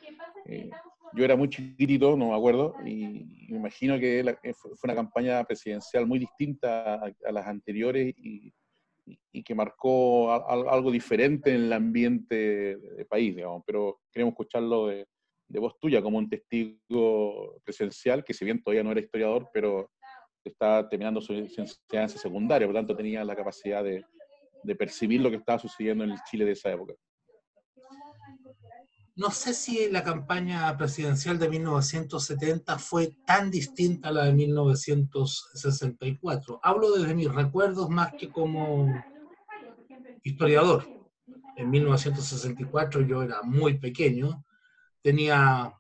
eh, yo era muy chiquitito, no me acuerdo, y, me imagino que eh, fue una campaña presidencial muy distinta a, las anteriores y, que marcó algo diferente en el ambiente del país, digamos, pero queremos escucharlo de, voz tuya como un testigo presencial, que si bien todavía no era historiador, pero está terminando su enseñanza secundaria, por lo tanto tenía la capacidad de, de percibir lo que estaba sucediendo en Chile de esa época. No sé si la campaña presidencial de 1970 fue tan distinta a la de 1964. Hablo desde mis recuerdos más que como historiador. En 1964 yo era muy pequeño, tenía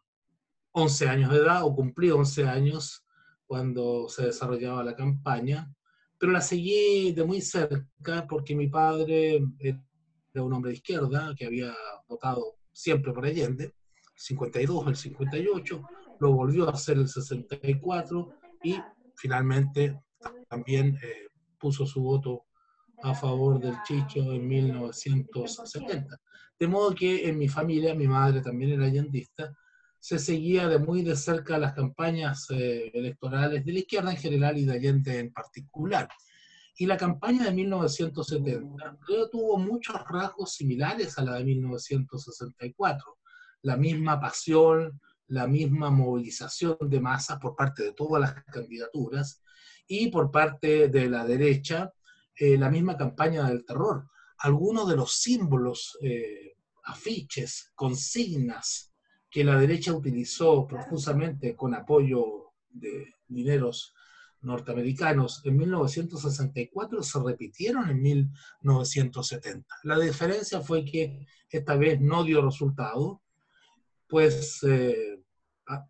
11 años de edad o cumplí 11 años cuando se desarrollaba la campaña, pero la seguí de muy cerca porque mi padre era un hombre de izquierda que había votado siempre por Allende, el 52, el 58, lo volvió a hacer el 64 y finalmente también eh, puso su voto a favor del Chicho en 1970. De modo que en mi familia, mi madre también era allendista, se seguía de muy de cerca las campañas eh, electorales de la izquierda en general y de Allende en particular. Y la campaña de 1970 creo tuvo muchos rasgos similares a la de 1964. La misma pasión, la misma movilización de masas por parte de todas las candidaturas y por parte de la derecha, eh, la misma campaña del terror. Algunos de los símbolos, eh, afiches, consignas que la derecha utilizó profusamente con apoyo de dineros norteamericanos en 1964 se repitieron en 1970. La diferencia fue que esta vez no dio resultado, pues eh,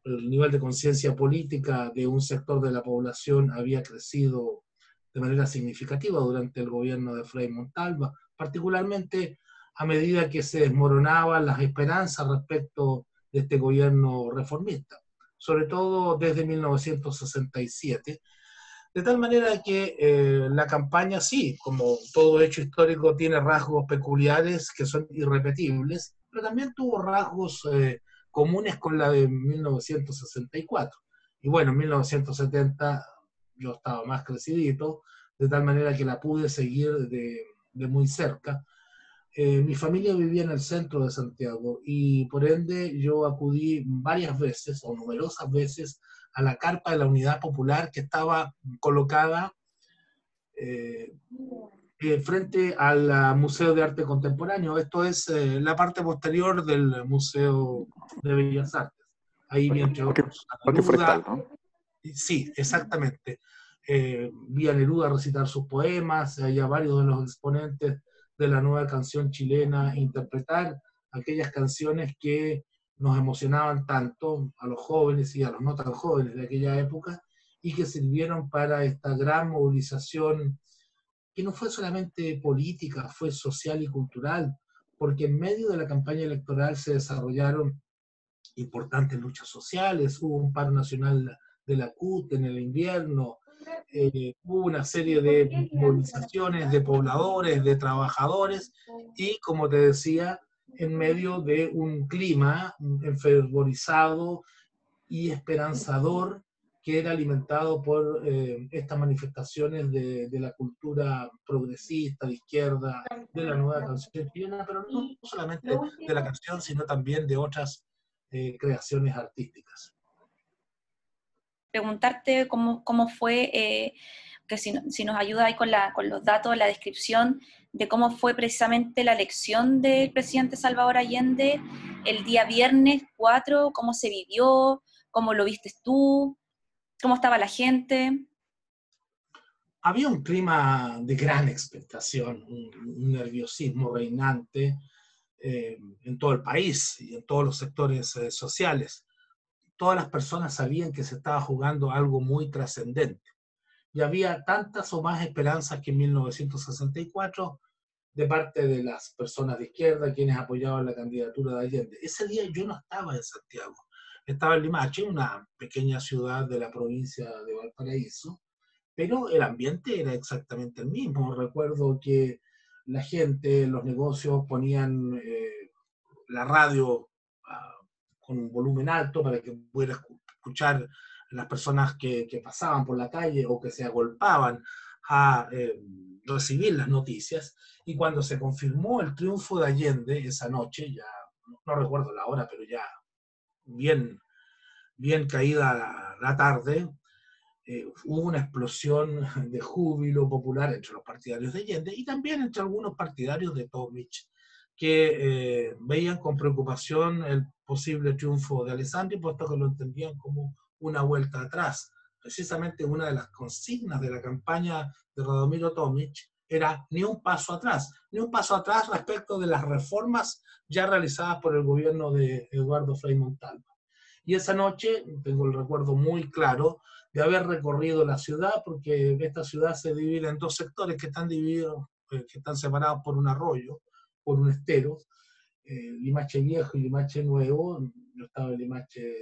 el nivel de conciencia política de un sector de la población había crecido de manera significativa durante el gobierno de Frei Montalva, particularmente a medida que se desmoronaban las esperanzas respecto de este gobierno reformista, sobre todo desde 1967, de tal manera que eh, la campaña sí, como todo hecho histórico, tiene rasgos peculiares que son irrepetibles, pero también tuvo rasgos eh, comunes con la de 1964. Y bueno, en 1970 yo estaba más crecidito, de tal manera que la pude seguir de, muy cerca. Eh, mi familia vivía en el centro de Santiago y por ende yo acudí varias veces o numerosas veces a la carpa de la Unidad Popular que estaba colocada eh, eh, frente al Museo de Arte Contemporáneo. Esto es eh, la parte posterior del Museo de Bellas Artes. Ahí. ¿no? Sí, exactamente. vi a Neruda recitar sus poemas, había varios de los exponentes de la nueva canción chilena interpretar aquellas canciones que nos emocionaban tanto a los jóvenes y a los no tan jóvenes de aquella época y que sirvieron para esta gran movilización que no fue solamente política, fue social y cultural, porque en medio de la campaña electoral se desarrollaron importantes luchas sociales, hubo un paro nacional de la CUT en el invierno, eh, hubo una serie de movilizaciones de pobladores, de trabajadores, y como te decía, en medio de un clima enfervorizado y esperanzador que era alimentado por eh, estas manifestaciones de, la cultura progresista, de izquierda, de la nueva canción chilena, pero no solamente de la canción, sino también de otras eh, creaciones artísticas. Preguntarte cómo, cómo fue, eh, que si, si, nos ayuda ahí con, la, con los datos, la descripción de cómo fue precisamente la elección del presidente Salvador Allende el día viernes 4, cómo se vivió, cómo lo viste tú, cómo estaba la gente. Había un clima de gran expectación, un, nerviosismo reinante eh, en todo el país y en todos los sectores eh, sociales. Todas las personas sabían que se estaba jugando algo muy trascendente y había tantas o más esperanzas que en 1964 de parte de las personas de izquierda quienes apoyaban la candidatura de Allende. Ese día yo no estaba en Santiago, estaba en Limache, una pequeña ciudad de la provincia de Valparaíso, pero el ambiente era exactamente el mismo. Recuerdo que la gente, los negocios ponían eh, la radio ah, con un volumen alto para que pudiera escuchar las personas que, pasaban por la calle o que se agolpaban a eh, recibir las noticias. Y cuando se confirmó el triunfo de Allende esa noche, ya no, recuerdo la hora, pero ya bien, bien caída la, tarde, eh, hubo una explosión de júbilo popular entre los partidarios de Allende y también entre algunos partidarios de Tomich que eh, veían con preocupación el posible triunfo de Alessandri, puesto que lo entendían como una vuelta atrás. Precisamente una de las consignas de la campaña de Radomiro Tomic era ni un paso atrás, ni un paso atrás respecto de las reformas ya realizadas por el gobierno de Eduardo Frei Montalva. Y esa noche tengo el recuerdo muy claro de haber recorrido la ciudad, porque esta ciudad se divide en dos sectores que están divididos, eh, que están separados por un arroyo, por un estero, eh, Limache Viejo y Limache Nuevo. Yo estaba en Limache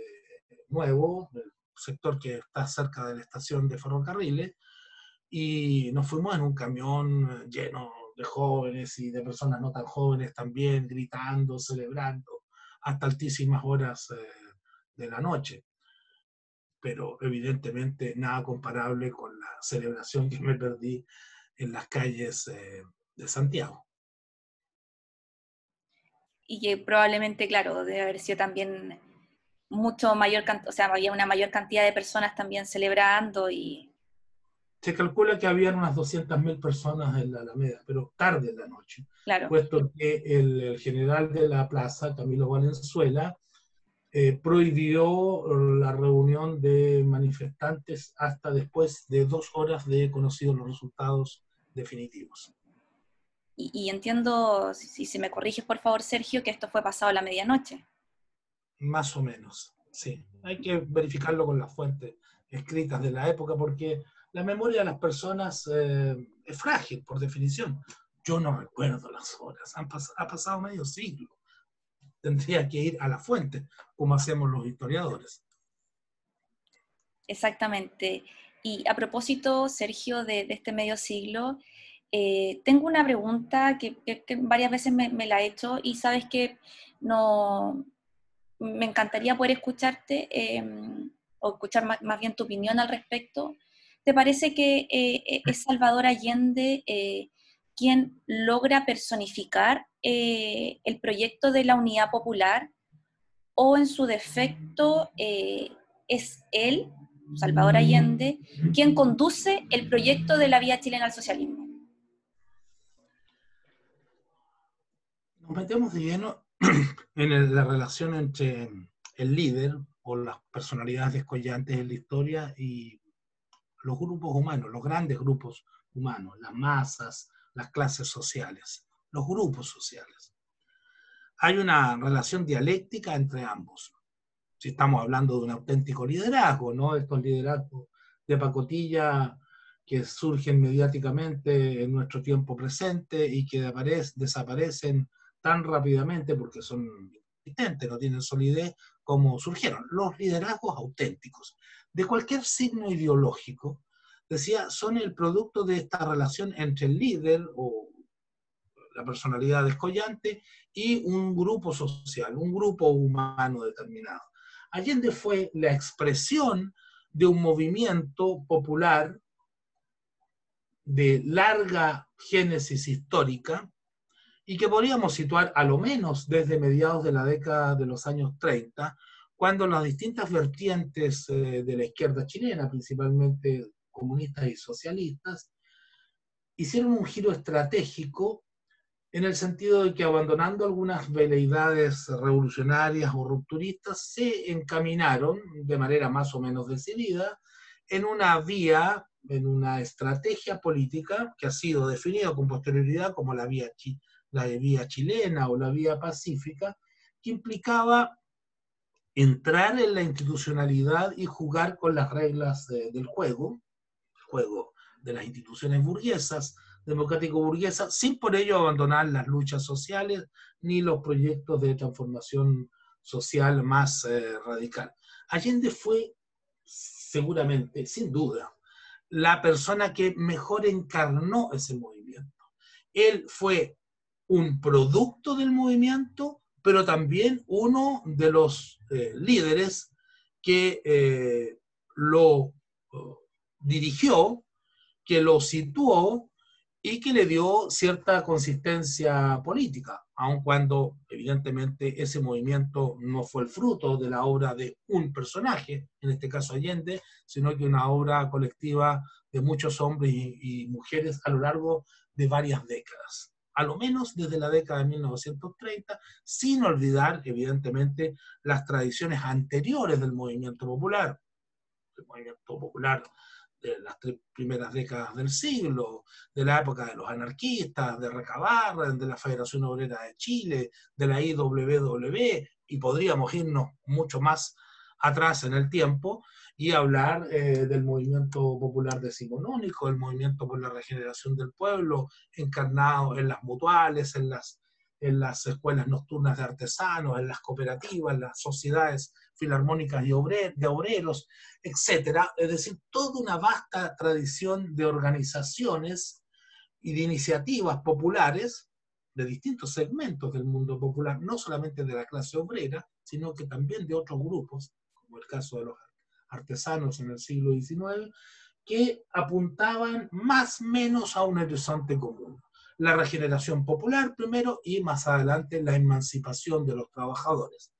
Nuevo, sector que está cerca de la estación de ferrocarriles, y nos fuimos en un camión lleno de jóvenes y de personas no tan jóvenes también, gritando, celebrando, hasta altísimas horas eh, de la noche. Pero evidentemente nada comparable con la celebración que me perdí en las calles eh, de Santiago. Y que probablemente, claro, debe haber sido también mucho mayor, o sea, había una mayor cantidad de personas también celebrando y... Se calcula que habían unas 200.000 personas en la Alameda, pero tarde en la noche. Claro. Puesto que el, general de la plaza, Camilo Valenzuela, eh, prohibió la reunión de manifestantes hasta después de dos horas de conocidos los resultados definitivos. Y, entiendo, si, si, se me corriges por favor, Sergio, que esto fue pasado a la medianoche. Más o menos, sí. Hay que verificarlo con las fuentes escritas de la época porque la memoria de las personas eh, es frágil, por definición. Yo no recuerdo las horas, ha pasado medio siglo. Tendría que ir a la fuente, como hacemos los historiadores. Exactamente. Y a propósito, Sergio, de, este medio siglo, eh, tengo una pregunta que, varias veces me, me, la he hecho y sabes que no, me encantaría poder escucharte em, o escuchar más, bien tu opinión al respecto. ¿Te parece que eh, e, es Salvador Allende eh, quien logra personificar eh, el proyecto de la unidad popular o en su defecto es él, Salvador Allende, quien conduce el proyecto de la vía chilena al socialismo? Nos metemos de lleno en la relación entre el líder o las personalidades descollantes en la historia y los grupos humanos, los grandes grupos humanos, las masas, las clases sociales, los grupos sociales. Hay una relación dialéctica entre ambos. Si estamos hablando de un auténtico liderazgo, ¿no? Estos liderazgos de pacotilla que surgen mediáticamente en nuestro tiempo presente y que desaparecen tan rápidamente porque son existentes, no tienen solidez, como surgieron. Los liderazgos auténticos de cualquier signo ideológico, decía, son el producto de esta relación entre el líder o la personalidad descollante y un grupo social, un grupo humano determinado. Allende fue la expresión de un movimiento popular de larga génesis histórica, y que podríamos situar a lo menos desde mediados de la década de los años 30, cuando las distintas vertientes eh, de la izquierda chilena, principalmente comunistas y socialistas, hicieron un giro estratégico en el sentido de que abandonando algunas veleidades revolucionarias o rupturistas, se encaminaron de manera más o menos decidida en una vía, en una estrategia política que ha sido definida con posterioridad como la vía, la vía chilena o la vía pacífica, que implicaba entrar en la institucionalidad y jugar con las reglas del juego, juego de las instituciones burguesas, democrático-burguesa, sin por ello abandonar las luchas sociales ni los proyectos de transformación social más eh, radical. Allende fue seguramente, sin duda, la persona que mejor encarnó ese movimiento. Él fue un producto del movimiento, pero también uno de los eh, líderes que eh, lo dirigió, que lo situó y que le dio cierta consistencia política, aun cuando evidentemente ese movimiento no fue el fruto de la obra de un personaje, en este caso Allende, sino que una obra colectiva de muchos hombres y, mujeres a lo largo de varias décadas, a lo menos desde la década de 1930, sin olvidar evidentemente las tradiciones anteriores del movimiento popular. El movimiento popular de las tres primeras décadas del siglo, de la época de los anarquistas, de Recabar, de la Federación Obrera de Chile, de la IWW, y podríamos irnos mucho más atrás en el tiempo y hablar eh, del movimiento popular decimonónico, el movimiento por la regeneración del pueblo, encarnado en las mutuales, en las, en las escuelas nocturnas de artesanos, en las cooperativas, en las sociedades filarmónicas y de obreros, etcétera. Es decir, toda una vasta tradición de organizaciones y de iniciativas populares de distintos segmentos del mundo popular, no solamente de la clase obrera, sino que también de otros grupos, como el caso de los artesanos en el siglo XIX, que apuntaban más o menos a un horizonte común. La regeneración popular primero y más adelante la emancipación de los trabajadores.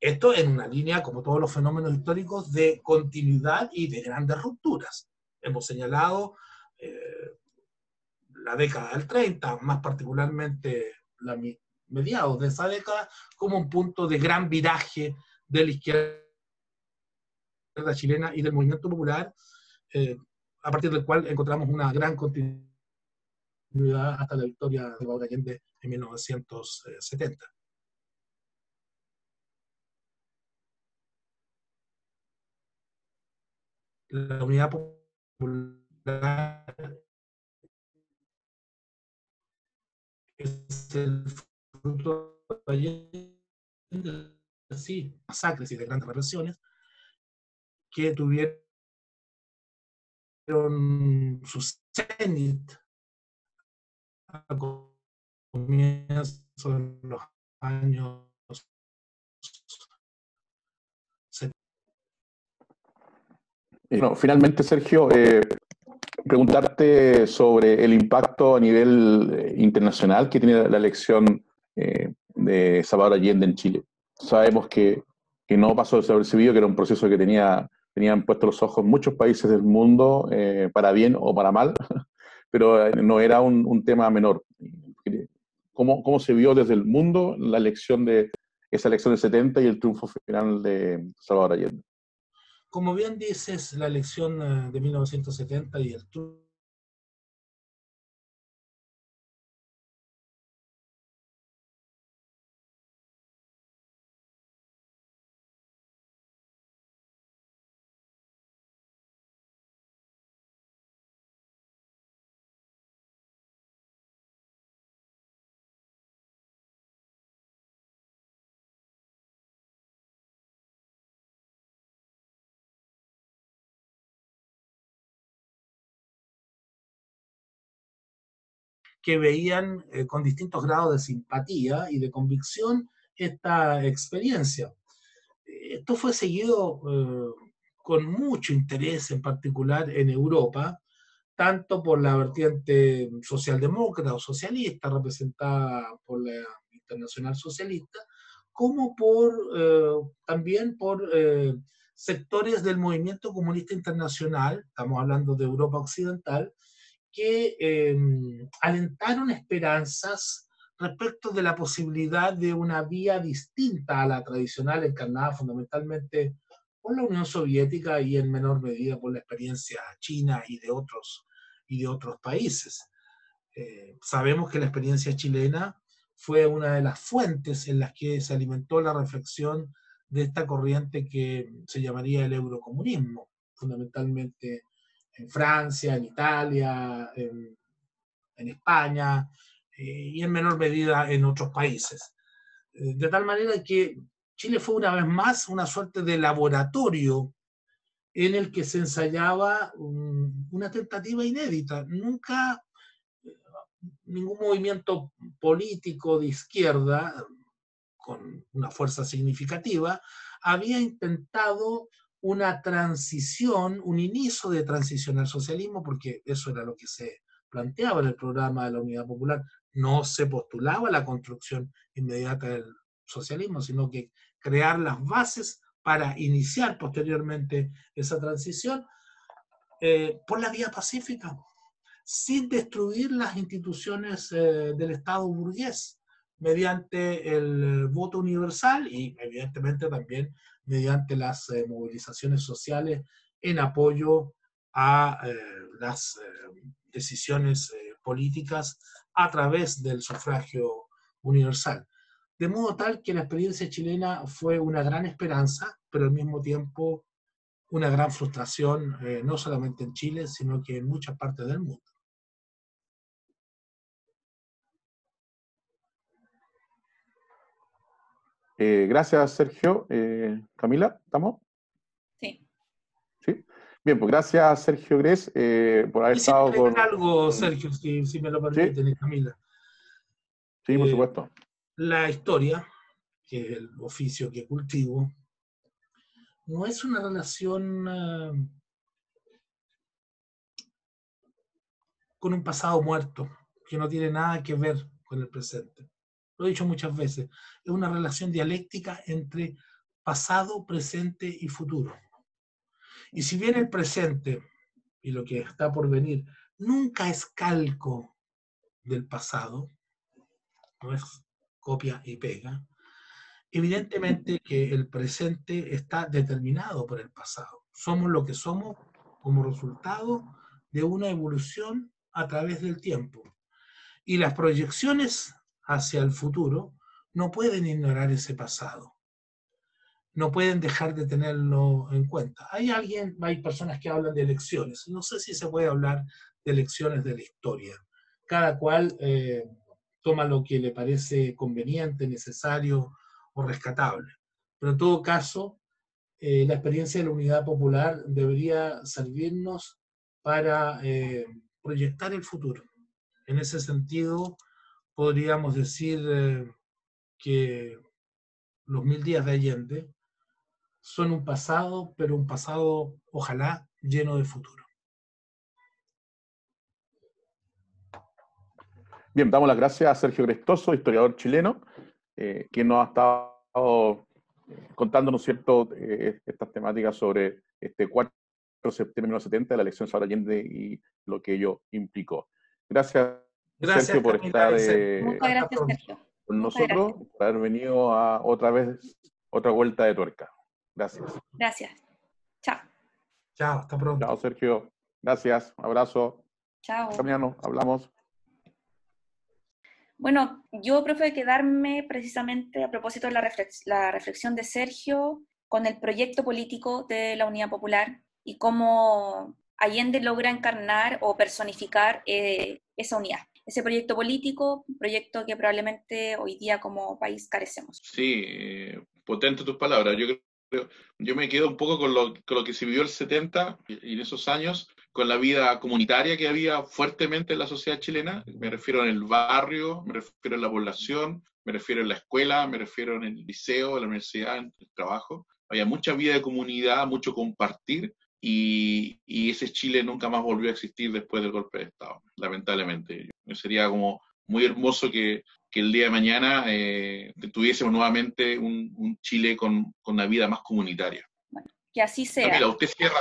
Esto en una línea, como todos los fenómenos históricos, de continuidad y de grandes rupturas. Hemos señalado eh, la década del 30, más particularmente la mediados de esa década, como un punto de gran viraje de la izquierda chilena y del movimiento popular, eh, a partir del cual encontramos una gran continuidad hasta la victoria de Salvador Allende en 1970. la unidad popular es el fruto de masacres y de grandes represiones que tuvieron su cenit a comienzos de los años finalmente, Sergio, eh, preguntarte sobre el impacto a nivel eh, internacional que tiene la elección eh, de Salvador Allende en Chile. Sabemos que, que, no pasó desapercibido, que era un proceso que tenía, tenían puestos los ojos muchos países del mundo, para bien o para mal, pero no era un, un tema menor. ¿Cómo, ¿Cómo, se vio desde el mundo la elección de esa elección del 70 y el triunfo final de Salvador Allende? Como bien dices, la elección eh, de 1970 y el que veían eh, con distintos grados de simpatía y de convicción esta experiencia. Esto fue seguido eh, con mucho interés, en particular en Europa, tanto por la vertiente socialdemócrata o socialista representada por la Internacional Socialista, como por, eh, también por sectores del movimiento comunista internacional, estamos hablando de Europa Occidental, que em, alentaron esperanzas respecto de la posibilidad de una vía distinta a la tradicional encarnada fundamentalmente por la Unión Soviética y en menor medida por la experiencia china y de otros, y de otros países. Eh, sabemos que la experiencia chilena fue una de las fuentes en las que se alimentó la reflexión de esta corriente que se llamaría el eurocomunismo, fundamentalmente en Francia, en Italia, en, España eh, y en menor medida en otros países. Eh, de tal manera que Chile fue una vez más una suerte de laboratorio en el que se ensayaba una tentativa inédita. Nunca ningún movimiento político de izquierda con una fuerza significativa había intentado una transición, un inicio de transición al socialismo, porque eso era lo que se planteaba en el programa de la Unidad Popular. No se postulaba la construcción inmediata del socialismo, sino que crear las bases para iniciar posteriormente esa transición eh, por la vía pacífica, sin destruir las instituciones eh, del Estado burgués, mediante el voto universal y evidentemente también mediante las eh, movilizaciones sociales en apoyo a las decisiones políticas a través del sufragio universal. De modo tal que la experiencia chilena fue una gran esperanza, pero al mismo tiempo una gran frustración, eh, no solamente en Chile, sino que en muchas partes del mundo. Eh, gracias, Sergio. Eh, Camila, ¿estamos? Sí. Sí. Bien, pues gracias, Sergio Gres, por haber estado con... algo, Sergio, si, me lo permiten, Camila. Sí, por supuesto la historia, que es el oficio que cultivo, no es una relación ah, con un pasado muerto, que no tiene nada que ver con el presente. Lo he dicho muchas veces, es una relación dialéctica entre pasado, presente y futuro. Y si bien el presente y lo que está por venir nunca es calco del pasado, no es copia y pega, evidentemente que el presente está determinado por el pasado. Somos lo que somos como resultado de una evolución a través del tiempo. Y las proyecciones hacia el futuro no pueden ignorar ese pasado. No pueden dejar de tenerlo en cuenta. Hay alguien, hay personas que hablan de elecciones. No sé si se puede hablar de elecciones de la historia. Cada cual eh, toma lo que le parece conveniente, necesario o rescatable. Pero en todo caso, eh, la experiencia de la unidad popular debería servirnos para eh, proyectar el futuro. En ese sentido, podríamos decir eh, que los mil días de Allende son un pasado, pero un pasado, ojalá, lleno de futuro. Bien, damos las gracias a Sergio Grestoso, historiador chileno, eh, quien nos ha estado eh, contándonos cierto, eh, estas temáticas sobre este 4 de septiembre de 1970, la elección de Allende y lo que ello implicó. Gracias, Sergio, por estar con nosotros, por haber venido a otra vez, otra vuelta de tuerca. Gracias. Gracias. Chao. Chao, hasta pronto. Chao, Sergio. Gracias, abrazo. Chao. Camino, hablamos. Bueno, yo prefiero quedarme precisamente a propósito de la, reflexión de Sergio con el proyecto político de la Unidad Popular y cómo Allende logra encarnar o personificar eh, esa unidad. Ese proyecto político, proyecto que probablemente hoy día como país carecemos. Sí, eh, potente tus palabras. Yo creo, yo me quedo un poco con lo, con lo que se vivió el 70 y en esos años, con la vida comunitaria que había fuertemente en la sociedad chilena. Me refiero en el barrio, me refiero en la población, me refiero en la escuela, me refiero en el liceo, en la universidad, en el trabajo. Había mucha vida de comunidad, mucho compartir y, y ese Chile nunca más volvió a existir después del golpe de Estado, lamentablemente. Sería como muy hermoso que, que el día de mañana eh, tuviésemos nuevamente un, un Chile con, con, una vida más comunitaria. Bueno, que así sea. usted cierra,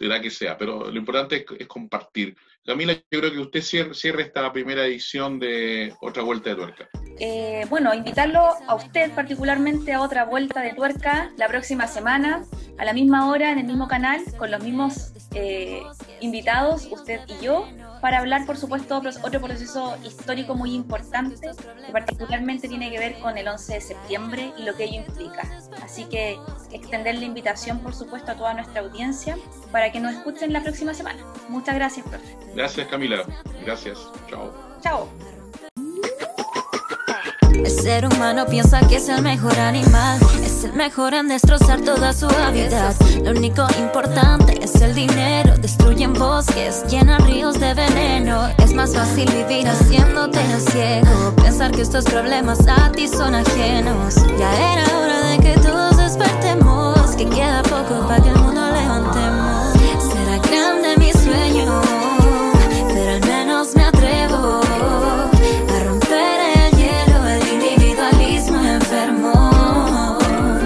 será que sea, pero lo importante es, compartir. Camila, yo creo que usted cierre, esta primera edición de Otra Vuelta de Tuerca. Eh, bueno, invitarlo a usted particularmente a Otra Vuelta de Tuerca la próxima semana, a la misma hora, en el mismo canal, con los mismos eh, invitados, usted y yo, para hablar, por supuesto, otro proceso histórico muy importante, que particularmente tiene que ver con el 11 de septiembre y lo que ello implica. Así que extender la invitación, por supuesto, a toda nuestra audiencia para que nos escuchen la próxima semana. Muchas gracias, profe. Gracias, Camila. Gracias. Chao. Chao. El ser humano piensa que es el mejor animal, es el mejor en destrozar toda su hábitat. Lo único importante es el dinero, destruyen bosques, llenan ríos de veneno. Es más fácil vivir haciéndote el ciego, pensar que estos problemas a ti son ajenos. Ya era hora de que todos despertemos, que queda poco para que el mundo